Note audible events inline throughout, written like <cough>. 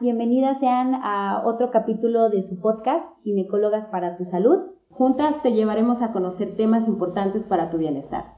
Bienvenidas sean a otro capítulo de su podcast, Ginecólogas para tu Salud. Juntas te llevaremos a conocer temas importantes para tu bienestar.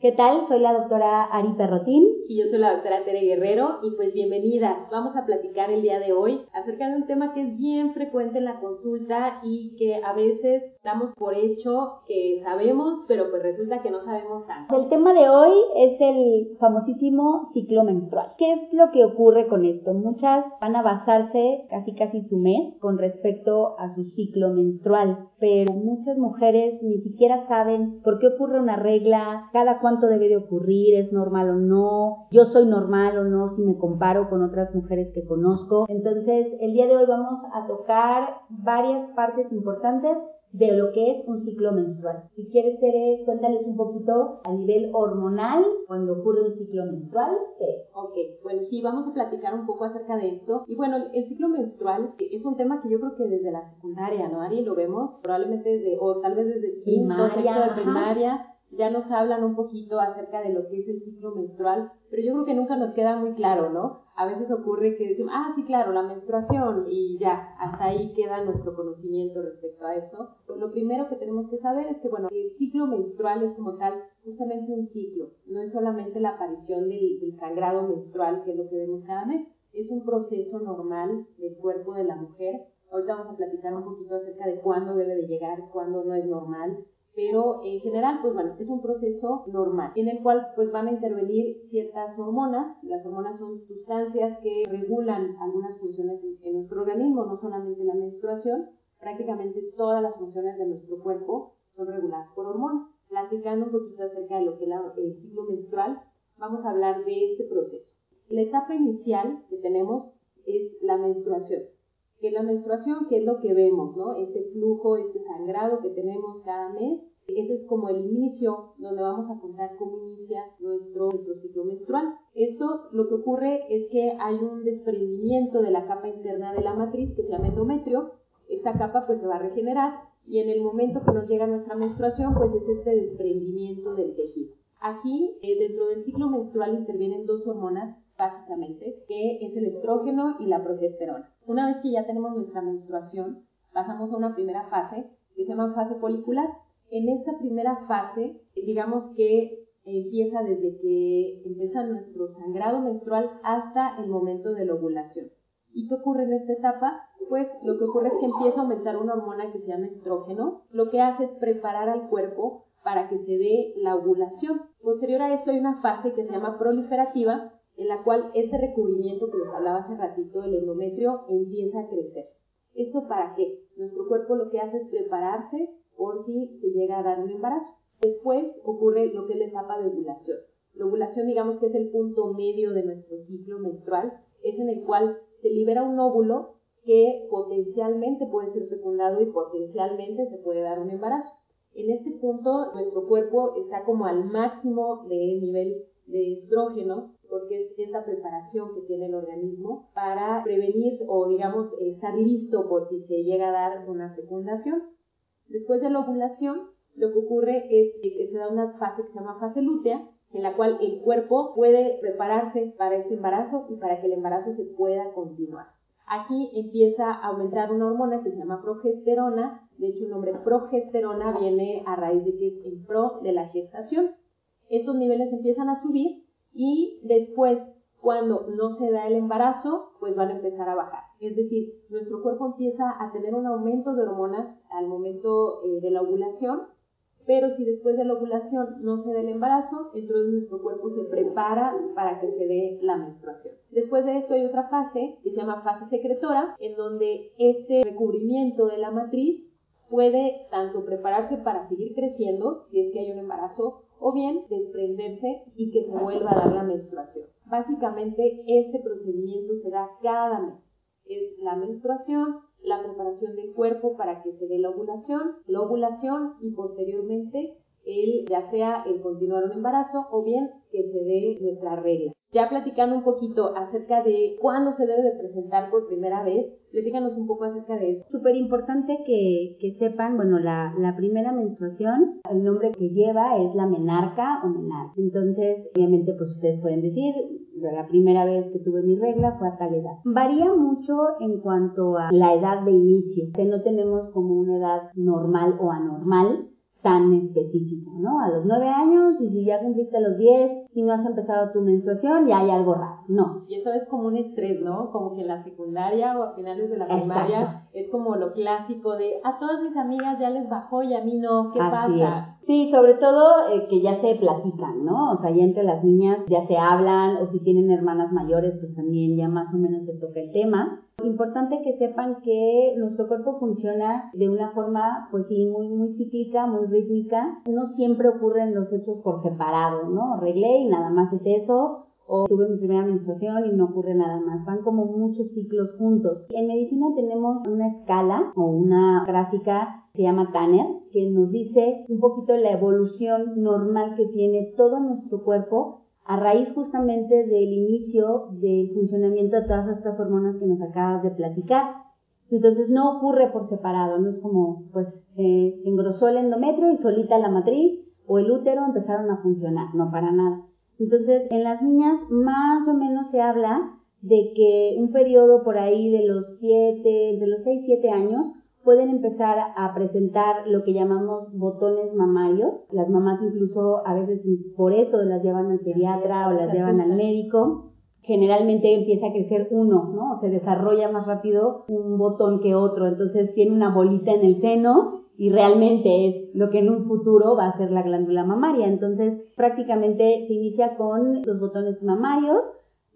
¿Qué tal? Soy la doctora Ari Perrotín. Y yo soy la doctora Tere Guerrero y pues bienvenida. Vamos a platicar el día de hoy acerca de un tema que es bien frecuente en la consulta y que a veces damos por hecho que sabemos, pero pues resulta que no sabemos tanto. El tema de hoy es el famosísimo ciclo menstrual. ¿Qué es lo que ocurre con esto? Muchas van a basarse casi casi su mes con respecto a su ciclo menstrual, pero muchas mujeres ni siquiera saben por qué ocurre una regla, cada cuánto debe de ocurrir, es normal o no, yo soy normal o no si me comparo con otras mujeres que conozco. Entonces, el día de hoy vamos a tocar varias partes importantes de lo que es un ciclo menstrual. Si quieres, Tere, cuéntales un poquito a nivel hormonal cuando ocurre un ciclo menstrual. ¿qué? Ok, bueno, sí, vamos a platicar un poco acerca de esto. Y bueno, el, ciclo menstrual es un tema que yo creo que desde la secundaria, ¿no, Ari? Lo vemos probablemente desde, o tal vez desde quinto, sexto de primaria ya nos hablan un poquito acerca de lo que es el ciclo menstrual, pero yo creo que nunca nos queda muy claro, ¿no? A veces ocurre que decimos, ah, sí, claro, la menstruación, y ya, hasta ahí queda nuestro conocimiento respecto a esto. lo primero que tenemos que saber es que, bueno, el ciclo menstrual es como tal justamente un ciclo, no es solamente la aparición del, del sangrado menstrual, que es lo que vemos cada mes, es un proceso normal del cuerpo de la mujer. Ahorita vamos a platicar un poquito acerca de cuándo debe de llegar, cuándo no es normal, pero en general, pues bueno, es un proceso normal en el cual pues van a intervenir ciertas hormonas. Las hormonas son sustancias que regulan algunas funciones en nuestro organismo, no solamente la menstruación, prácticamente todas las funciones de nuestro cuerpo son reguladas por hormonas. Platicando un poquito acerca de lo que es el ciclo menstrual, vamos a hablar de este proceso. La etapa inicial que tenemos es la menstruación que la menstruación, que es lo que vemos, ¿no? Este flujo, este sangrado que tenemos cada mes, ese es como el inicio donde vamos a contar cómo inicia nuestro, ciclo menstrual. Esto lo que ocurre es que hay un desprendimiento de la capa interna de la matriz que se llama endometrio. Esta capa pues se va a regenerar y en el momento que nos llega nuestra menstruación pues es este desprendimiento del tejido. Aquí eh, dentro del ciclo menstrual intervienen dos hormonas básicamente, que es el estrógeno y la progesterona. Una vez que ya tenemos nuestra menstruación, pasamos a una primera fase que se llama fase folicular. En esta primera fase, digamos que empieza desde que empieza nuestro sangrado menstrual hasta el momento de la ovulación. ¿Y qué ocurre en esta etapa? Pues lo que ocurre es que empieza a aumentar una hormona que se llama estrógeno. Lo que hace es preparar al cuerpo para que se dé la ovulación. Posterior a esto hay una fase que se llama proliferativa, en la cual ese recubrimiento que les hablaba hace ratito, el endometrio, empieza a crecer. ¿Esto para qué? Nuestro cuerpo lo que hace es prepararse por si se llega a dar un embarazo. Después ocurre lo que es la etapa de ovulación. La ovulación, digamos que es el punto medio de nuestro ciclo menstrual, es en el cual se libera un óvulo que potencialmente puede ser fecundado y potencialmente se puede dar un embarazo. En este punto, nuestro cuerpo está como al máximo de nivel de estrógenos porque es esa preparación que tiene el organismo para prevenir o, digamos, estar listo por si se llega a dar una fecundación. Después de la ovulación, lo que ocurre es que se da una fase que se llama fase lútea, en la cual el cuerpo puede prepararse para ese embarazo y para que el embarazo se pueda continuar. Aquí empieza a aumentar una hormona que se llama progesterona, de hecho el nombre progesterona viene a raíz de que es en pro de la gestación. Estos niveles empiezan a subir y después, cuando no se da el embarazo, pues van a empezar a bajar. Es decir, nuestro cuerpo empieza a tener un aumento de hormonas al momento eh, de la ovulación, pero si después de la ovulación no se da el embarazo, entonces nuestro cuerpo se prepara para que se dé la menstruación. Después de esto hay otra fase que se llama fase secretora, en donde este recubrimiento de la matriz puede tanto prepararse para seguir creciendo, si es que hay un embarazo, o bien desprenderse y que se vuelva a dar la menstruación. Básicamente este procedimiento se da cada mes. Es la menstruación, la preparación del cuerpo para que se dé la ovulación, la ovulación y posteriormente el, ya sea el continuar un embarazo o bien que se dé nuestra regla. Ya platicando un poquito acerca de cuándo se debe de presentar por primera vez, platícanos un poco acerca de eso. Súper importante que, que, sepan, bueno, la, la, primera menstruación, el nombre que lleva es la menarca o menarca. Entonces, obviamente, pues ustedes pueden decir, la primera vez que tuve mi regla fue a tal edad. Varía mucho en cuanto a la edad de inicio, que no tenemos como una edad normal o anormal, tan específico, ¿no? A los nueve años y si ya cumpliste los diez y no has empezado tu menstruación, ya hay algo raro, no. Y eso es como un estrés, ¿no? Como que en la secundaria o a finales de la primaria es como lo clásico de a todas mis amigas ya les bajó y a mí no, ¿qué pasa? Sí, sobre todo eh, que ya se platican, ¿no? O sea, ya entre las niñas ya se hablan o si tienen hermanas mayores, pues también ya más o menos se toca el tema. Importante que sepan que nuestro cuerpo funciona de una forma, pues sí, muy, muy cíclica, muy rítmica. No siempre ocurren los hechos por separado, ¿no? Arreglé y nada más es eso, o tuve mi primera menstruación y no ocurre nada más. Van como muchos ciclos juntos. En medicina tenemos una escala o una gráfica se llama Tanner, que nos dice un poquito la evolución normal que tiene todo nuestro cuerpo a raíz justamente del inicio del funcionamiento de todas estas hormonas que nos acabas de platicar. Entonces no ocurre por separado, no es como, pues, eh, engrosó el endometrio y solita la matriz o el útero empezaron a funcionar, no para nada. Entonces, en las niñas más o menos se habla de que un periodo por ahí de los 7, de los 6, 7 años, pueden empezar a presentar lo que llamamos botones mamarios. Las mamás incluso a veces por eso las llevan al pediatra o las llevan al médico. Generalmente empieza a crecer uno, ¿no? Se desarrolla más rápido un botón que otro, entonces tiene una bolita en el seno y realmente es lo que en un futuro va a ser la glándula mamaria. Entonces prácticamente se inicia con los botones mamarios,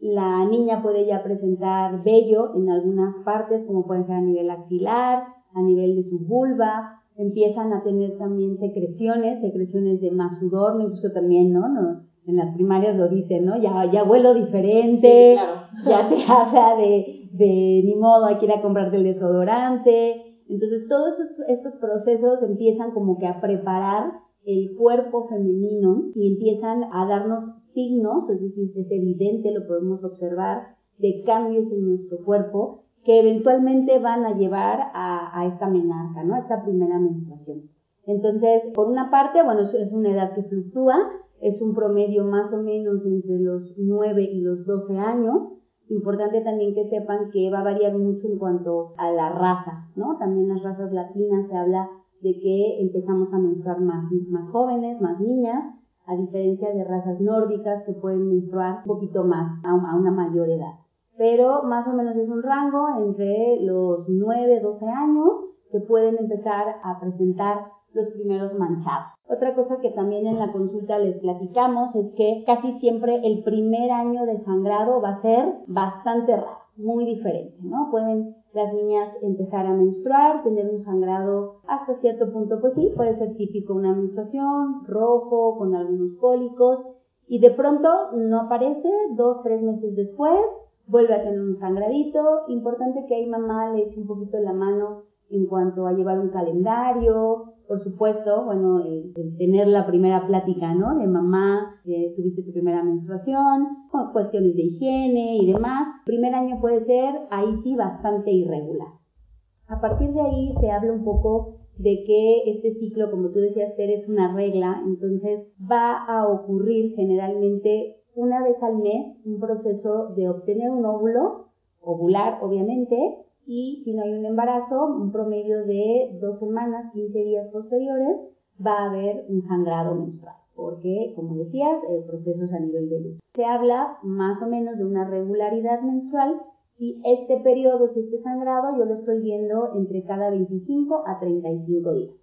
la niña puede ya presentar vello en algunas partes, como puede ser a nivel axilar, a nivel de su vulva, empiezan a tener también secreciones, secreciones de más sudor, incluso también, ¿no? no en las primarias lo dicen, ¿no? Ya, ya huelo diferente, ya se <laughs> habla de, de ni modo, hay que ir a comprarte el desodorante. Entonces todos estos, estos procesos empiezan como que a preparar el cuerpo femenino y empiezan a darnos signos, es decir, es evidente, lo podemos observar, de cambios en nuestro cuerpo que eventualmente van a llevar a, esta menarca, ¿no? A esta primera menstruación. Entonces, por una parte, bueno, es una edad que fluctúa, es un promedio más o menos entre los 9 y los 12 años. Importante también que sepan que va a variar mucho en cuanto a la raza, ¿no? También las razas latinas se habla de que empezamos a menstruar más, más jóvenes, más niñas, a diferencia de razas nórdicas que pueden menstruar un poquito más, a una mayor pero más o menos es un rango entre los 9, 12 años que pueden empezar a presentar los primeros manchados. Otra cosa que también en la consulta les platicamos es que casi siempre el primer año de sangrado va a ser bastante raro, muy diferente, ¿no? Pueden las niñas empezar a menstruar, tener un sangrado hasta cierto punto, pues sí, puede ser típico una menstruación, rojo, con algunos cólicos, y de pronto no aparece, dos, tres meses después, vuelve a tener un sangradito. Importante que ahí mamá le eche un poquito la mano en cuanto a llevar un calendario, por supuesto, bueno, el, tener la primera plática, ¿no? De mamá, tuviste tu primera menstruación, con cuestiones de higiene y demás. Primer año puede ser, ahí sí, bastante irregular. A partir de ahí se habla un poco de que este ciclo, como tú decías, Ter, es una regla, entonces va a ocurrir generalmente una vez al mes un proceso de obtener un óvulo, ovular obviamente, y si no hay un embarazo, un promedio de dos semanas, 15 días posteriores, va a haber un sangrado menstrual, porque, como decías, el proceso es a nivel de luz. Se habla más o menos de una regularidad menstrual y este periodo, si este sangrado, yo lo estoy viendo entre cada 25 a 35 días.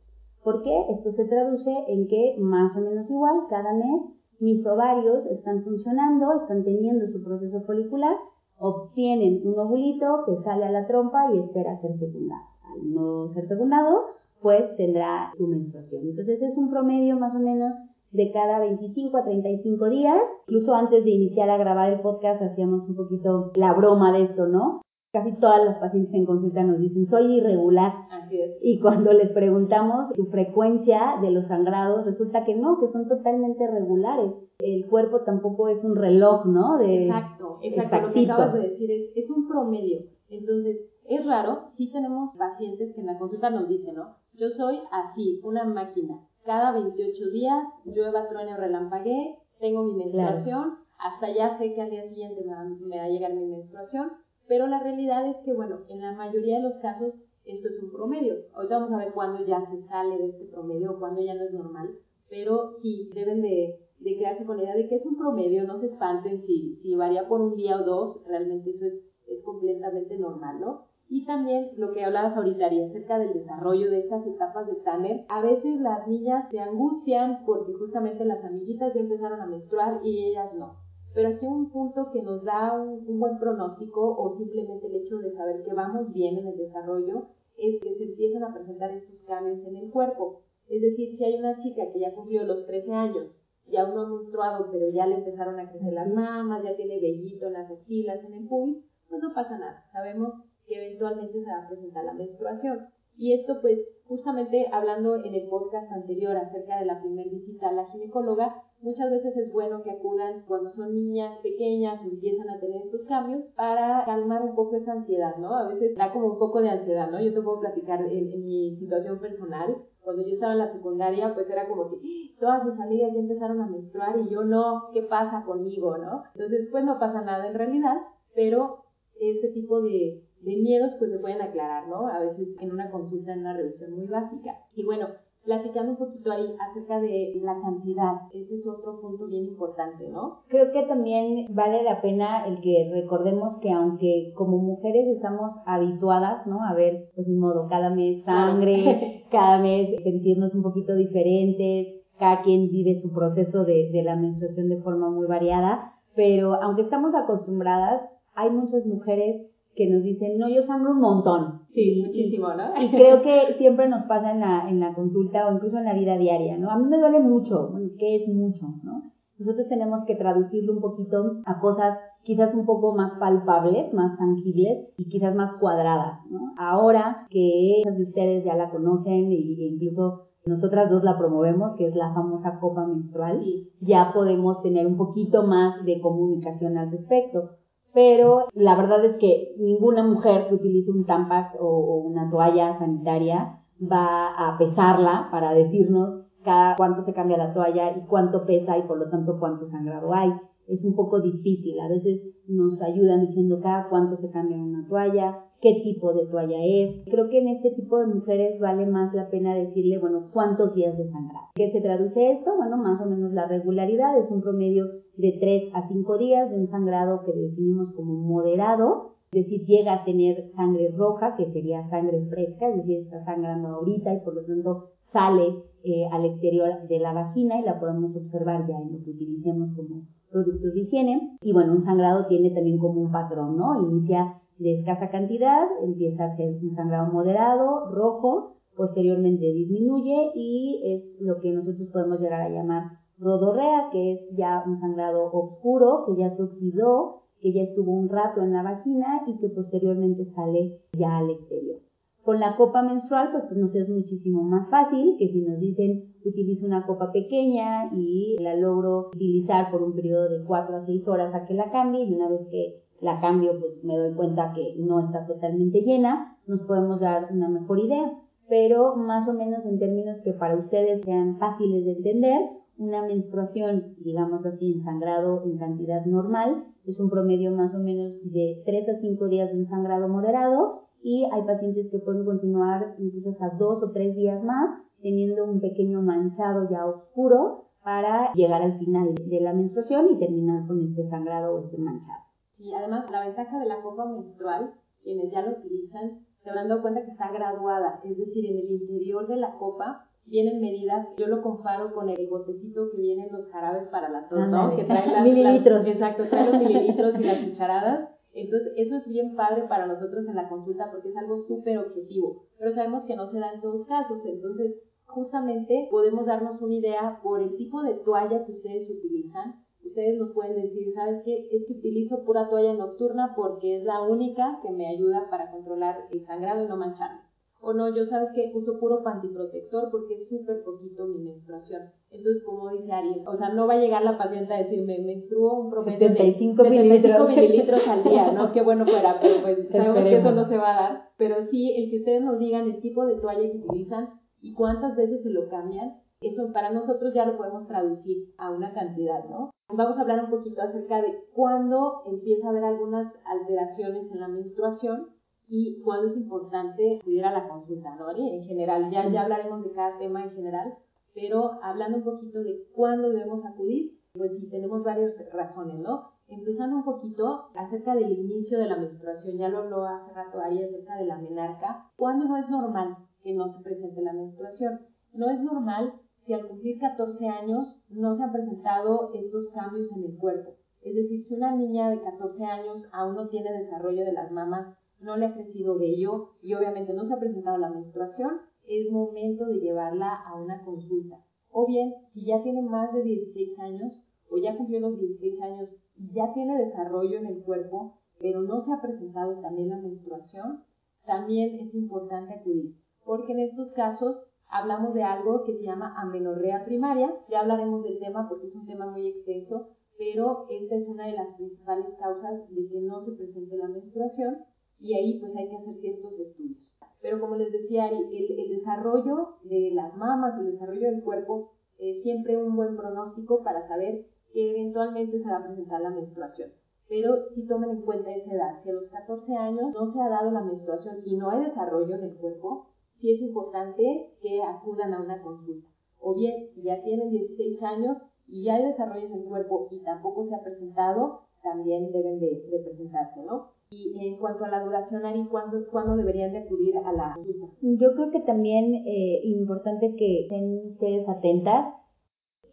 ¿Por qué? Esto se traduce en que más o menos igual, cada mes mis ovarios están funcionando, están teniendo su proceso folicular, obtienen un ovulito que sale a la trompa y espera ser fecundado. Al no ser fecundado, pues tendrá su menstruación. Entonces es un promedio más o menos de cada 25 a 35 días. Incluso antes de iniciar a grabar el podcast hacíamos un poquito la broma de esto, ¿no? Casi todas las pacientes en consulta nos dicen, soy irregular. Así es. Y cuando les preguntamos su frecuencia de los sangrados, resulta que no, que son totalmente regulares. El cuerpo tampoco es un reloj, ¿no? De exacto, exacto. Lo que acabas de decir es, es un promedio. Entonces, es raro, sí tenemos pacientes que en la consulta nos dicen, ¿no? Yo soy así, una máquina. Cada 28 días, llueva, truene o relampaguee, tengo mi menstruación, hasta ya sé que al día siguiente me va a llegar mi menstruación, pero la realidad es que, bueno, en la mayoría de los casos esto es un promedio. Ahorita vamos a ver cuándo ya se sale de este promedio o cuándo ya no es normal, pero sí, deben de, de, quedarse con la idea de que es un promedio, no se espanten si, si varía por un día o dos, realmente eso es, es completamente normal, ¿no? Y también lo que hablabas ahorita, acerca del desarrollo de estas etapas de Tanner. A veces las niñas se angustian porque justamente las amiguitas ya empezaron a menstruar y ellas no. Pero aquí un punto que nos da un, buen pronóstico o simplemente el hecho de saber que vamos bien en el desarrollo es que se empiezan a presentar estos cambios en el cuerpo. Es decir, si hay una chica que ya cumplió los 13 años y aún no ha menstruado, pero ya le empezaron a crecer las mamas, ya tiene vellito en las axilas, en el pubis, pues no pasa nada. Sabemos que eventualmente se va a presentar la menstruación. Y esto pues justamente hablando en el podcast anterior acerca de la primera visita a la ginecóloga, muchas veces es bueno que acudan cuando son niñas pequeñas o empiezan a tener estos cambios para calmar un poco esa ansiedad, ¿no? A veces da como un poco de ansiedad, ¿no? Yo te puedo platicar en, en mi situación personal. Cuando yo estaba en la secundaria, pues era como que ¡Ah! todas mis amigas ya empezaron a menstruar y yo no, ¿qué pasa conmigo, no? Entonces, pues no pasa nada en realidad, pero este tipo de, de miedos pues se pueden aclarar, ¿no? A veces en una consulta, en una revisión muy básica. Y bueno, platicando un poquito ahí acerca de la cantidad, ese es otro punto bien importante, ¿no? Creo que también vale la pena el que recordemos que aunque como mujeres estamos habituadas, ¿no? A ver, pues ni modo, cada mes sangre, <laughs> cada mes sentirnos un poquito diferentes, cada quien vive su proceso de, de la menstruación de forma muy variada, pero aunque estamos acostumbradas, hay muchas mujeres que nos dicen, no, yo sangro un montón. Sí, muchísimo, ¿no? Y creo que siempre nos pasa en la, en la consulta o incluso en la vida diaria, ¿no? A mí me duele mucho, bueno, ¿qué es mucho, no? Nosotros tenemos que traducirlo un poquito a cosas quizás un poco más palpables, más tangibles y quizás más cuadradas, ¿no? Ahora que muchas de ustedes ya la conocen e incluso nosotras dos la promovemos, que es la famosa copa menstrual, ya podemos tener un poquito más de comunicación al respecto pero la verdad es que ninguna mujer que utilice un tampax o, una toalla sanitaria va a pesarla para decirnos cada cuánto se cambia la toalla y cuánto pesa y por lo tanto cuánto sangrado hay. Es un poco difícil, a veces nos ayudan diciendo cada cuánto se cambia una toalla, qué tipo de toalla es. Creo que en este tipo de mujeres vale más la pena decirle, bueno, cuántos días de sangrado. ¿Qué se traduce esto? Bueno, más o menos la regularidad es un promedio de 3 a 5 días de un sangrado que definimos como moderado, es decir, llega a tener sangre roja, que sería sangre fresca, es decir, está sangrando ahorita y por lo tanto sale eh, al exterior de la vagina y la podemos observar ya en lo que utilicemos como productos de higiene. Y bueno, un sangrado tiene también como un patrón, ¿no? Inicia de escasa cantidad, empieza a ser un sangrado moderado, rojo, posteriormente disminuye y es lo que nosotros podemos llegar a llamar rodorrea, que es ya un sangrado oscuro, que ya se oxidó, que ya estuvo un rato en la vagina y que posteriormente sale ya al exterior. Con la copa menstrual, pues nos es muchísimo más fácil que si nos dicen utilizo una copa pequeña y la logro utilizar por un periodo de 4 a 6 horas a que la cambie y una vez que la cambio, pues me doy cuenta que no está totalmente llena, nos podemos dar una mejor idea. Pero más o menos en términos que para ustedes sean fáciles de entender, una menstruación, digamos así, en sangrado en cantidad normal, es un promedio más o menos de 3 a 5 días de un sangrado moderado y hay pacientes que pueden continuar incluso hasta 2 o 3 días más teniendo un pequeño manchado ya oscuro para llegar al final de la menstruación y terminar con este sangrado o este manchado. Y además la ventaja de la copa menstrual, quienes ya lo utilizan, se habrán dado cuenta que está graduada, es decir, en el interior de la copa vienen medidas, yo lo comparo con el botecito que vienen los jarabes para la tos, ¿no? Que trae las <laughs> mililitros. exacto, trae los mililitros y las cucharadas. Entonces, eso es bien padre para nosotros en la consulta porque es algo súper objetivo, pero sabemos que no se da en todos casos, entonces justamente podemos darnos una idea por el tipo de toalla que ustedes utilizan, ustedes nos pueden decir, ¿sabes qué? Es que utilizo pura toalla nocturna porque es la única que me ayuda para controlar el sangrado y no mancharme. O no, yo sabes que uso puro pantiprotector porque es súper poquito mi menstruación. Entonces, como dice Ari, o sea, no va a llegar la paciente a decirme, menstruo un promedio de 75 mililitros. al día, ¿no? Qué bueno fuera, pero pues <laughs> sabemos que eso no se va a dar. Pero sí, el que ustedes nos digan el tipo de toalla que utilizan y cuántas veces se lo cambian, eso para nosotros ya lo podemos traducir a una cantidad, ¿no? Vamos a hablar un poquito acerca de cuándo empieza a haber algunas alteraciones en la menstruación y cuándo es importante acudir a la consulta, ¿no? En general, ya, ya hablaremos de cada tema en general, pero hablando un poquito de cuándo debemos acudir, pues sí, tenemos varias razones, ¿no? Empezando un poquito acerca del inicio de la menstruación, ya lo habló hace rato Ari acerca de la menarca, ¿cuándo no es normal que no se presente la menstruación? No es normal si al cumplir 14 años no se han presentado estos cambios en el cuerpo. Es decir, si una niña de 14 años aún no tiene desarrollo de las mamas no le ha crecido vello y obviamente no se ha presentado la menstruación, es momento de llevarla a una consulta. O bien, si ya tiene más de 16 años o ya cumplió los 16 años y ya tiene desarrollo en el cuerpo, pero no se ha presentado también la menstruación, también es importante acudir, porque en estos casos hablamos de algo que se llama amenorrea primaria, ya hablaremos del tema porque es un tema muy extenso, pero esta es una de las principales causas de que no se presente la menstruación y ahí pues hay que hacer ciertos estudios. Pero como les decía, el, el desarrollo de las mamas, el desarrollo del cuerpo, es siempre un buen pronóstico para saber que eventualmente se va a presentar la menstruación. Pero si tomen en cuenta esa edad, si a los 14 años no se ha dado la menstruación y no hay desarrollo en el cuerpo, sí es importante que acudan a una consulta. O bien, si ya tienen 16 años y ya hay desarrollo en el cuerpo y tampoco se ha presentado, también deben de, de presentarse, ¿no? Y en cuanto a la duración, Ari, ¿cuándo, ¿cuándo deberían de acudir a la consulta? Yo creo que también eh, importante que estén ustedes atentas.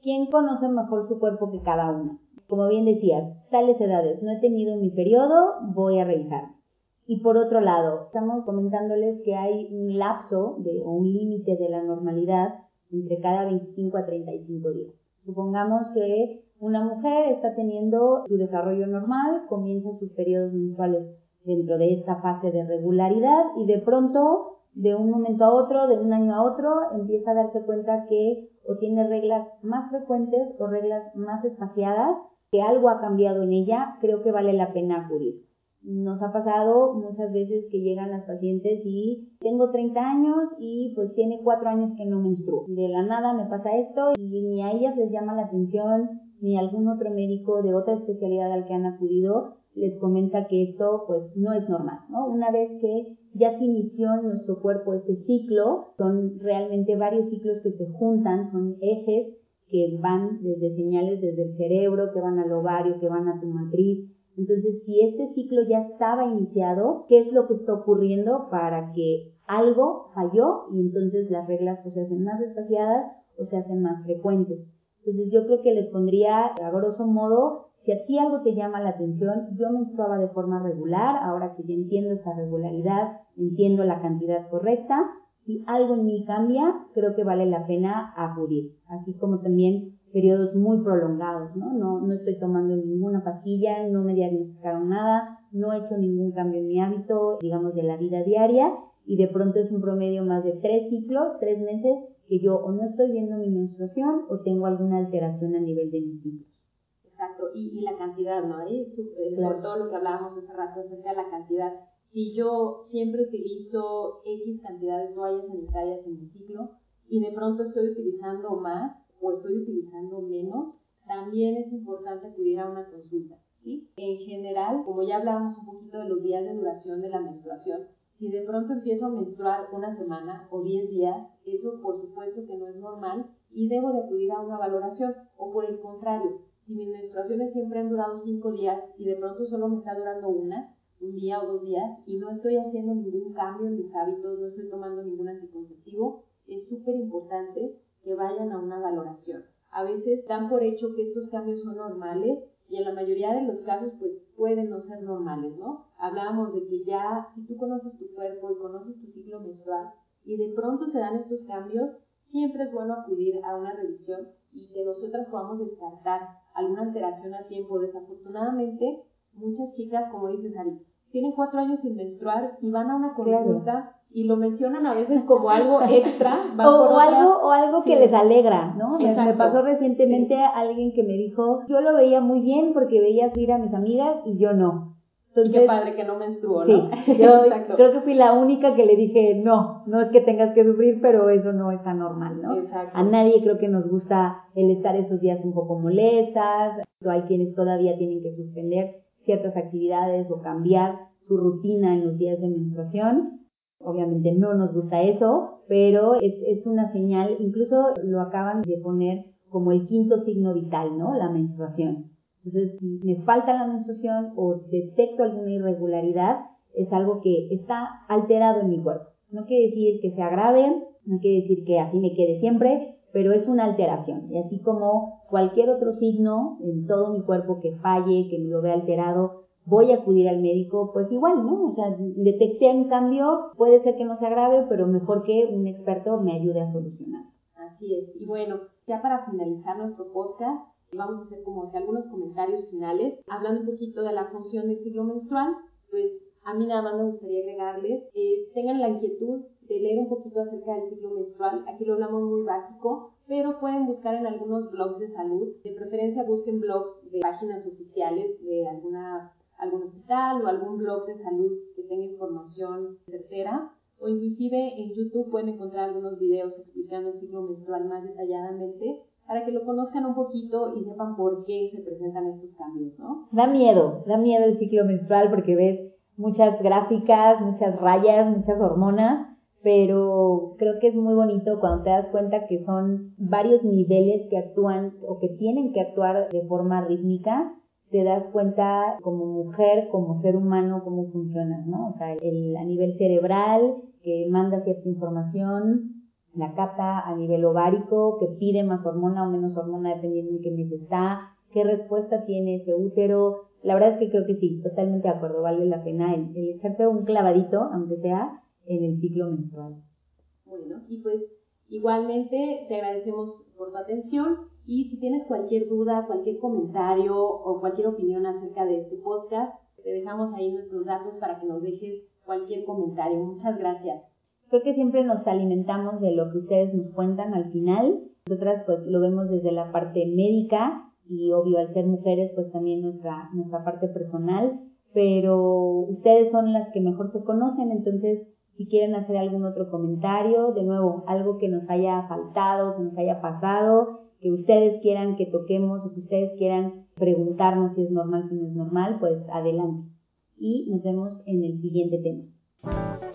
¿Quién conoce mejor su cuerpo que cada una? Como bien decías, tales edades, no he tenido mi periodo, voy a revisar. Y por otro lado, estamos comentándoles que hay un lapso de, o un límite de la normalidad entre cada 25 a 35 días. Supongamos que una mujer está teniendo su desarrollo normal, comienza sus periodos menstruales dentro de esta fase de regularidad y de pronto, de un momento a otro, de un año a otro, empieza a darse cuenta que o tiene reglas más frecuentes o reglas más espaciadas, que algo ha cambiado en ella, creo que vale la pena acudir. Nos ha pasado muchas veces que llegan las pacientes y tengo 30 años y pues tiene 4 años que no menstruo. De la nada me pasa esto y ni a ellas les llama la atención ni algún otro médico de otra especialidad al que han acudido les comenta que esto pues no es normal, ¿no? Una vez que ya se inició en nuestro cuerpo este ciclo, son realmente varios ciclos que se juntan, son ejes que van desde señales desde el cerebro, que van al ovario, que van a tu matriz. Entonces, si este ciclo ya estaba iniciado, ¿qué es lo que está ocurriendo para que algo falló y entonces las reglas o se hacen más espaciadas o se hacen más frecuentes? Entonces yo creo que les pondría a grosso modo, si a ti algo te llama la atención, yo menstruaba de forma regular, ahora que ya entiendo esta regularidad, entiendo la cantidad correcta, si algo en mí cambia, creo que vale la pena acudir, así como también periodos muy prolongados, ¿no? No, no estoy tomando ninguna pastilla, no me diagnosticaron nada, no he hecho ningún cambio en mi hábito, digamos, de la vida diaria, y de pronto es un promedio más de tres ciclos, tres meses, que yo o no estoy viendo mi menstruación o tengo alguna alteración a nivel de mis ciclos. Exacto, y, la cantidad, ¿no? Ahí, eh, Por todo lo que hablábamos hace rato acerca de la cantidad. Si yo siempre utilizo X cantidad de toallas sanitarias en mi ciclo y de pronto estoy utilizando más o estoy utilizando menos, también es importante acudir a una consulta. ¿sí? En general, como ya hablábamos un poquito de los días de duración de la menstruación, si de pronto empiezo a menstruar una semana o 10 días, eso por supuesto que no es normal y debo de acudir a una valoración. O por el contrario, si mis menstruaciones siempre han durado 5 días y de pronto solo me está durando una, un día o dos días, y no estoy haciendo ningún cambio en mis hábitos, no estoy tomando ningún anticonceptivo, es súper importante que vayan a una valoración. A veces dan por hecho que estos cambios son normales y en la mayoría de los casos pues pueden no ser normales, ¿no? Hablábamos de que ya si tú conoces tu cuerpo y conoces tu ciclo menstrual y de pronto se dan estos cambios, siempre es bueno acudir a una revisión y que nosotras podamos descartar alguna alteración a tiempo. Desafortunadamente, muchas chicas, como dices Ari, tienen cuatro años sin menstruar y van a una consulta y lo mencionan a veces como algo extra. <laughs> o, algo, o algo que les alegra, ¿no? Me, pasó recientemente alguien que me dijo, yo lo veía muy bien porque veía subir a mis amigas y yo no. Entonces, qué padre que no menstruó, ¿no? Sí, yo <laughs> creo que fui la única que le dije, no, no es que tengas que sufrir, pero eso no está normal, ¿no? Exacto. A nadie creo que nos gusta el estar esos días un poco molestas, hay quienes todavía tienen que suspender ciertas actividades o cambiar su rutina en los días de menstruación. Obviamente no nos gusta eso, pero es, es una señal, incluso lo acaban de poner como el quinto signo vital, ¿no? La menstruación. Entonces, si me falta la menstruación o detecto alguna irregularidad, es algo que está alterado en mi cuerpo. No quiere decir que sea grave, no quiere decir que así me quede siempre, pero es una alteración. Y así como cualquier otro signo en todo mi cuerpo que falle, que me lo vea alterado, voy a acudir al médico, pues igual, ¿no? O sea, detecté un cambio, puede ser que no sea grave, pero mejor que un experto me ayude a solucionar. Así es. Y bueno, ya para finalizar nuestro podcast, vamos a hacer como algunos comentarios finales, hablando un poquito de la función del ciclo menstrual, pues a mí nada más me gustaría agregarles, eh, tengan la inquietud de leer un poquito acerca del ciclo menstrual. Aquí lo hablamos muy básico, pero pueden buscar en algunos blogs de salud. De preferencia busquen blogs de páginas oficiales de alguna, algún hospital o algún blog de salud que tenga información certera. O inclusive en YouTube pueden encontrar algunos videos explicando el ciclo menstrual más detalladamente para que lo conozcan un poquito y sepan por qué se presentan estos cambios, ¿no? Da miedo, da miedo el ciclo menstrual porque ves muchas gráficas, muchas rayas, muchas hormonas, pero creo que es muy bonito cuando te das cuenta que son varios niveles que actúan o que tienen que actuar de forma rítmica, te das cuenta como mujer, como ser humano, cómo funcionas, ¿no? O sea, el, a nivel cerebral, que manda cierta información, la capta a nivel ovárico, que pide más hormona o menos hormona dependiendo en qué mes está, qué respuesta tiene ese útero. La verdad es que creo que sí, totalmente de acuerdo, vale la pena el, echarse un clavadito, aunque sea en el ciclo menstrual. Bueno, y pues igualmente te agradecemos por tu atención y si tienes cualquier duda, cualquier comentario o cualquier opinión acerca de este podcast, te dejamos ahí nuestros datos para que nos dejes cualquier comentario. Muchas gracias. Creo que siempre nos alimentamos de lo que ustedes nos cuentan al final. Nosotras pues lo vemos desde la parte médica y obvio al ser mujeres pues también nuestra, nuestra parte personal, pero ustedes son las que mejor se conocen, entonces si quieren hacer algún otro comentario, de nuevo, algo que nos haya faltado, se nos haya pasado, que ustedes quieran que toquemos o que ustedes quieran preguntarnos si es normal, si no es normal, pues adelante. Y nos vemos en el siguiente tema.